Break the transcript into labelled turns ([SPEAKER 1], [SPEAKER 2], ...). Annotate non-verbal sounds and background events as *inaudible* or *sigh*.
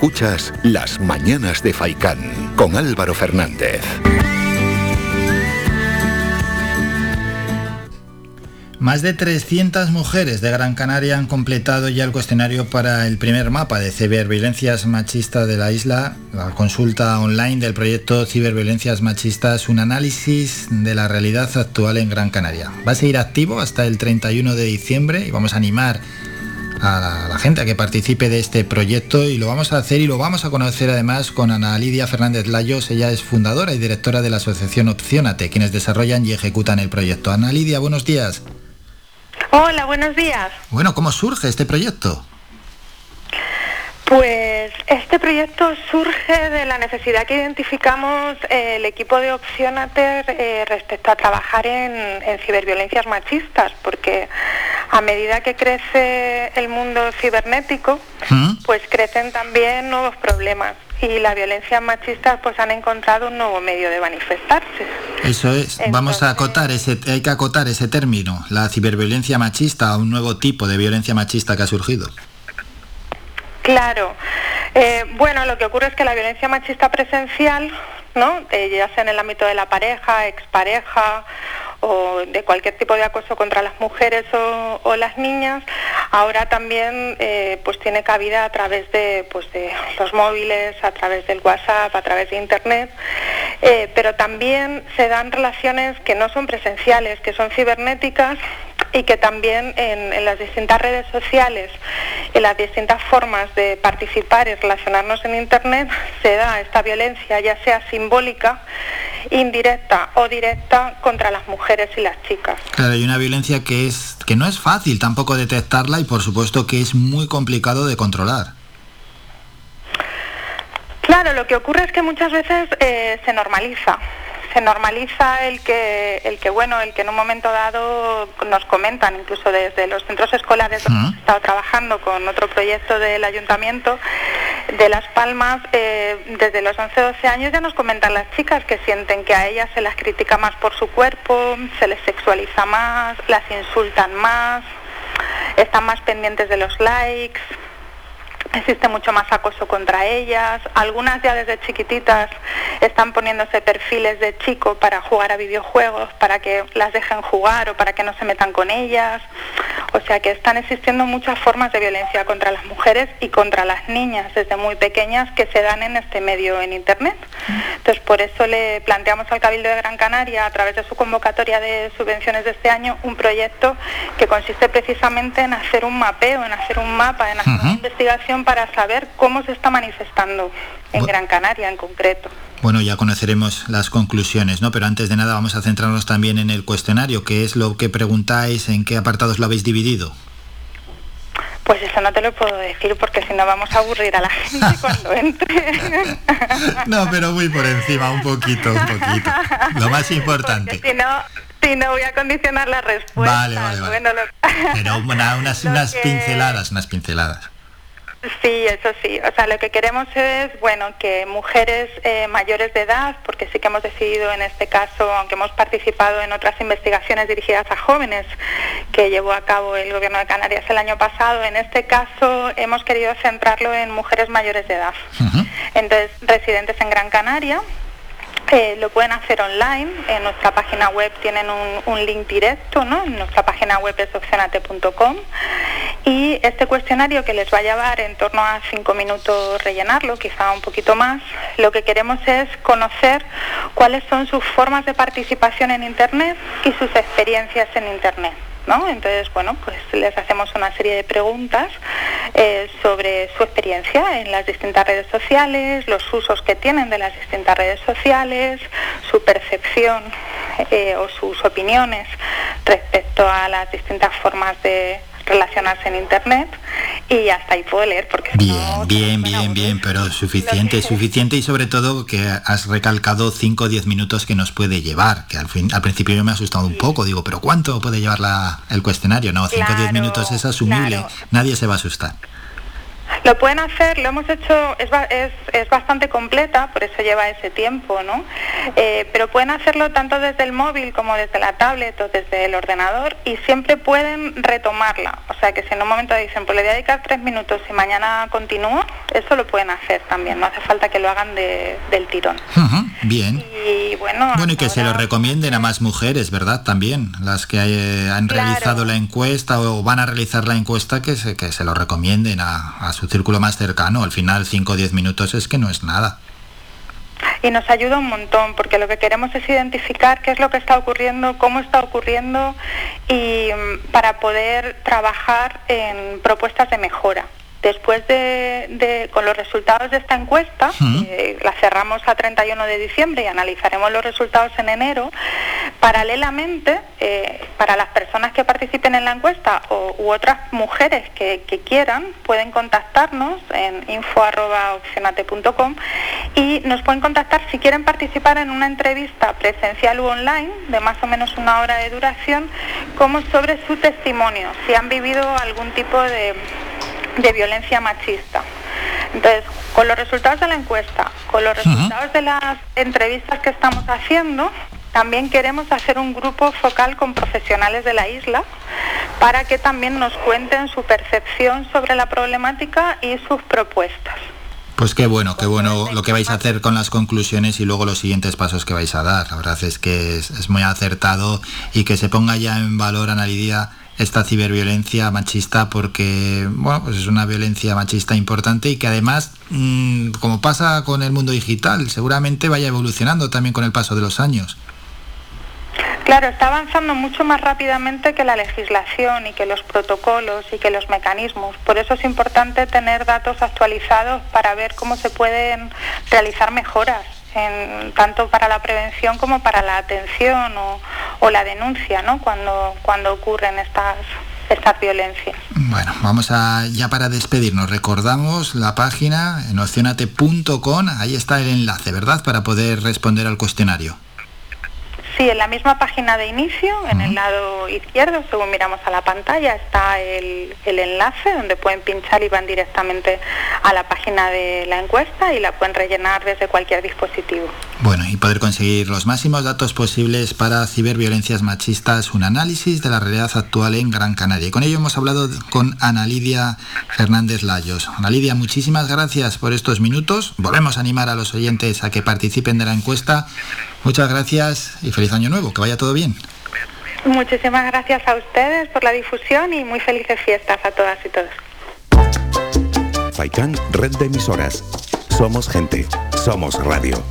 [SPEAKER 1] Escuchas Las Mañanas de Faicán con Álvaro Fernández.
[SPEAKER 2] Más de 300 mujeres de Gran Canaria han completado ya el cuestionario para el primer mapa de ciberviolencias machistas de la isla. La consulta online del proyecto Ciberviolencias Machistas, un análisis de la realidad actual en Gran Canaria. Va a seguir activo hasta el 31 de diciembre y vamos a animar a la, gente a que participe de este proyecto y lo vamos a hacer y lo vamos a conocer además con Ana Lidia Fernández Layos. Ella es fundadora y directora de la asociación Opcionate, quienes desarrollan y ejecutan el proyecto. Ana Lidia, buenos días.
[SPEAKER 3] Hola, buenos días.
[SPEAKER 2] Bueno, ¿cómo surge este proyecto?
[SPEAKER 3] Pues este proyecto surge de la necesidad que identificamos eh, el equipo de Opcionater eh, respecto a trabajar en, ciberviolencias machistas, porque a medida que crece el mundo cibernético, ¿Mm? pues crecen también nuevos problemas y la violencia machista pues han encontrado un nuevo medio de manifestarse.
[SPEAKER 2] Eso es, vamos a acotar ese, hay que acotar ese término, la ciberviolencia machista, un nuevo tipo de violencia machista que ha surgido.
[SPEAKER 3] Claro, eh, bueno, lo que ocurre es que la violencia machista presencial, ¿no? Eh, ya sea en el ámbito de la pareja, expareja o de cualquier tipo de acoso contra las mujeres o, las niñas, ahora también eh, pues tiene cabida a través de, pues de los móviles, a través del WhatsApp, a través de Internet, eh, pero también se dan relaciones que no son presenciales, que son cibernéticas y que también en, en, las distintas redes sociales, en las distintas formas de participar y relacionarnos en Internet, se da esta violencia, ya sea simbólica, indirecta o directa, contra las mujeres y las chicas.
[SPEAKER 2] Claro, hay una violencia que, es, que no es fácil tampoco detectarla y por supuesto que es muy complicado de controlar.
[SPEAKER 3] Claro, lo que ocurre es que muchas veces eh, se normaliza se normaliza el que, el que, bueno, el que en un momento dado nos comentan, incluso desde los centros escolares donde hemos estado trabajando con otro proyecto del ayuntamiento de Las Palmas, eh, desde los 11-12 años ya nos comentan las chicas que sienten que a ellas se las critica más por su cuerpo, se les sexualiza más, las insultan más, están más pendientes de los likes, existe mucho más acoso contra ellas. Algunas ya desde chiquititas están poniéndose perfiles de chico para jugar a videojuegos, para que las dejen jugar o para que no se metan con ellas. O sea que están existiendo muchas formas de violencia contra las mujeres y contra las niñas desde muy pequeñas que se dan en este medio en Internet. Entonces por eso le planteamos al Cabildo de Gran Canaria, a través de su convocatoria de subvenciones de este año, un proyecto que consiste precisamente en hacer un mapeo, en hacer un mapa, en hacer una investigación para saber cómo se está manifestando en Gran Canaria en concreto.
[SPEAKER 2] Bueno, ya conoceremos las conclusiones, ¿no? Pero antes de nada vamos a centrarnos también en el cuestionario, ¿qué es lo que preguntáis, en qué apartados lo habéis dividido.
[SPEAKER 3] Pues eso no te lo puedo decir porque si no vamos a aburrir a la gente cuando *laughs* entre.
[SPEAKER 2] no, pero muy por encima, un poquito, un poquito. Lo más importante.
[SPEAKER 3] si no, si no voy a condicionar la respuesta.
[SPEAKER 2] Vale, vale, vale. Pero unas, unas pinceladas, unas pinceladas.
[SPEAKER 3] Sí, eso sí. O sea, lo que queremos es, bueno, que mujeres eh, mayores de edad, porque sí que hemos decidido en este caso, aunque hemos participado en otras investigaciones dirigidas a jóvenes que llevó a cabo el Gobierno de Canarias el año pasado, en este caso hemos querido centrarlo en mujeres mayores de edad. Entonces, residentes en Gran Canaria, eh, lo pueden hacer online, en nuestra página web tienen un, link directo, ¿no? En nuestra página web es opcionate.com y este cuestionario que les va a llevar en torno a cinco minutos rellenarlo, quizá un poquito más, lo que queremos es conocer cuáles son sus formas de participación en Internet y sus experiencias en Internet. Entonces, bueno, pues les hacemos una serie de preguntas eh, sobre su experiencia en las distintas redes sociales, los usos que tienen de las distintas redes sociales, su percepción eh, o sus opiniones respecto a las distintas formas de relacionarse en internet y hasta ahí puedo leer porque
[SPEAKER 2] bien bien bien bien pero suficiente suficiente y sobre todo que has recalcado 5 o 10 minutos que nos puede llevar que al fin al principio yo me he asustado un poco digo pero cuánto puede llevar la, el cuestionario no 5 o 10 minutos es asumible nadie se va a asustar
[SPEAKER 3] Lo pueden hacer, lo hemos hecho, es, es, bastante completa, por eso lleva ese tiempo, ¿no? Eh, pero pueden hacerlo tanto desde el móvil como desde la tablet o desde el ordenador y siempre pueden retomarla. O sea que si en un momento dicen, pues le voy a dedicar tres minutos y mañana continúo, eso lo pueden hacer también, no hace falta que lo hagan del tirón.
[SPEAKER 2] bien.
[SPEAKER 3] Y bueno,
[SPEAKER 2] bueno, y que se lo recomienden a más mujeres, ¿verdad? También, las que eh, han realizado la encuesta o van a realizar la encuesta, que se, que se lo recomienden a, a su círculo más cercano. Al final, 5 o 10 minutos es que no es nada
[SPEAKER 3] y nos ayuda un montón porque lo que queremos es identificar qué es lo que está ocurriendo, cómo está ocurriendo y mm, para poder trabajar en propuestas de mejora. Después de, con los resultados de esta encuesta, eh, la cerramos a 31 de diciembre y analizaremos los resultados en enero, paralelamente, eh, para las personas que participen en la encuesta o, u otras mujeres que, quieran, pueden contactarnos en info.opcionate.com y nos pueden contactar si quieren participar en una entrevista presencial u online de más o menos una hora de duración, como sobre su testimonio, si han vivido algún tipo de de violencia machista. Entonces, con los resultados de la encuesta, con los resultados de las entrevistas que estamos haciendo, también queremos hacer un grupo focal con profesionales de la isla para que también nos cuenten su percepción sobre la problemática y sus propuestas.
[SPEAKER 2] Pues qué bueno, qué bueno lo que vais a hacer con las conclusiones y luego los siguientes pasos que vais a dar. La verdad es que es, muy acertado y que se ponga ya en valor, Ana Lidia, esta ciberviolencia machista porque bueno, pues es una violencia machista importante y que además, mm, como pasa con el mundo digital, seguramente vaya evolucionando también con el paso de los años.
[SPEAKER 3] Claro, está avanzando mucho más rápidamente que la legislación y que los protocolos y que los mecanismos. Por eso es importante tener datos actualizados para ver cómo se pueden realizar mejoras tanto para la prevención como para la atención o, la denuncia, ¿no? Cuando, ocurren estas violencias.
[SPEAKER 2] Bueno, vamos a ya para despedirnos, recordamos la página en opcionate.com, ahí está el enlace, ¿verdad? Para poder responder al cuestionario.
[SPEAKER 3] Sí, en la misma página de inicio, en el lado izquierdo, según miramos a la pantalla, está el, enlace donde pueden pinchar y van directamente a la página de la encuesta y la pueden rellenar desde cualquier dispositivo.
[SPEAKER 2] Bueno, y poder conseguir los máximos datos posibles para ciberviolencias machistas, un análisis de la realidad actual en Gran Canaria. Y con ello hemos hablado con Ana Lidia Fernández Layos. Ana Lidia, muchísimas gracias por estos minutos. Volvemos a animar a los oyentes a que participen de la encuesta Muchas gracias y feliz año nuevo, que vaya todo bien.
[SPEAKER 3] Muchísimas gracias a ustedes por la difusión y muy felices fiestas a todas y todos.
[SPEAKER 1] Faikan, red de emisoras. Somos gente, somos radio.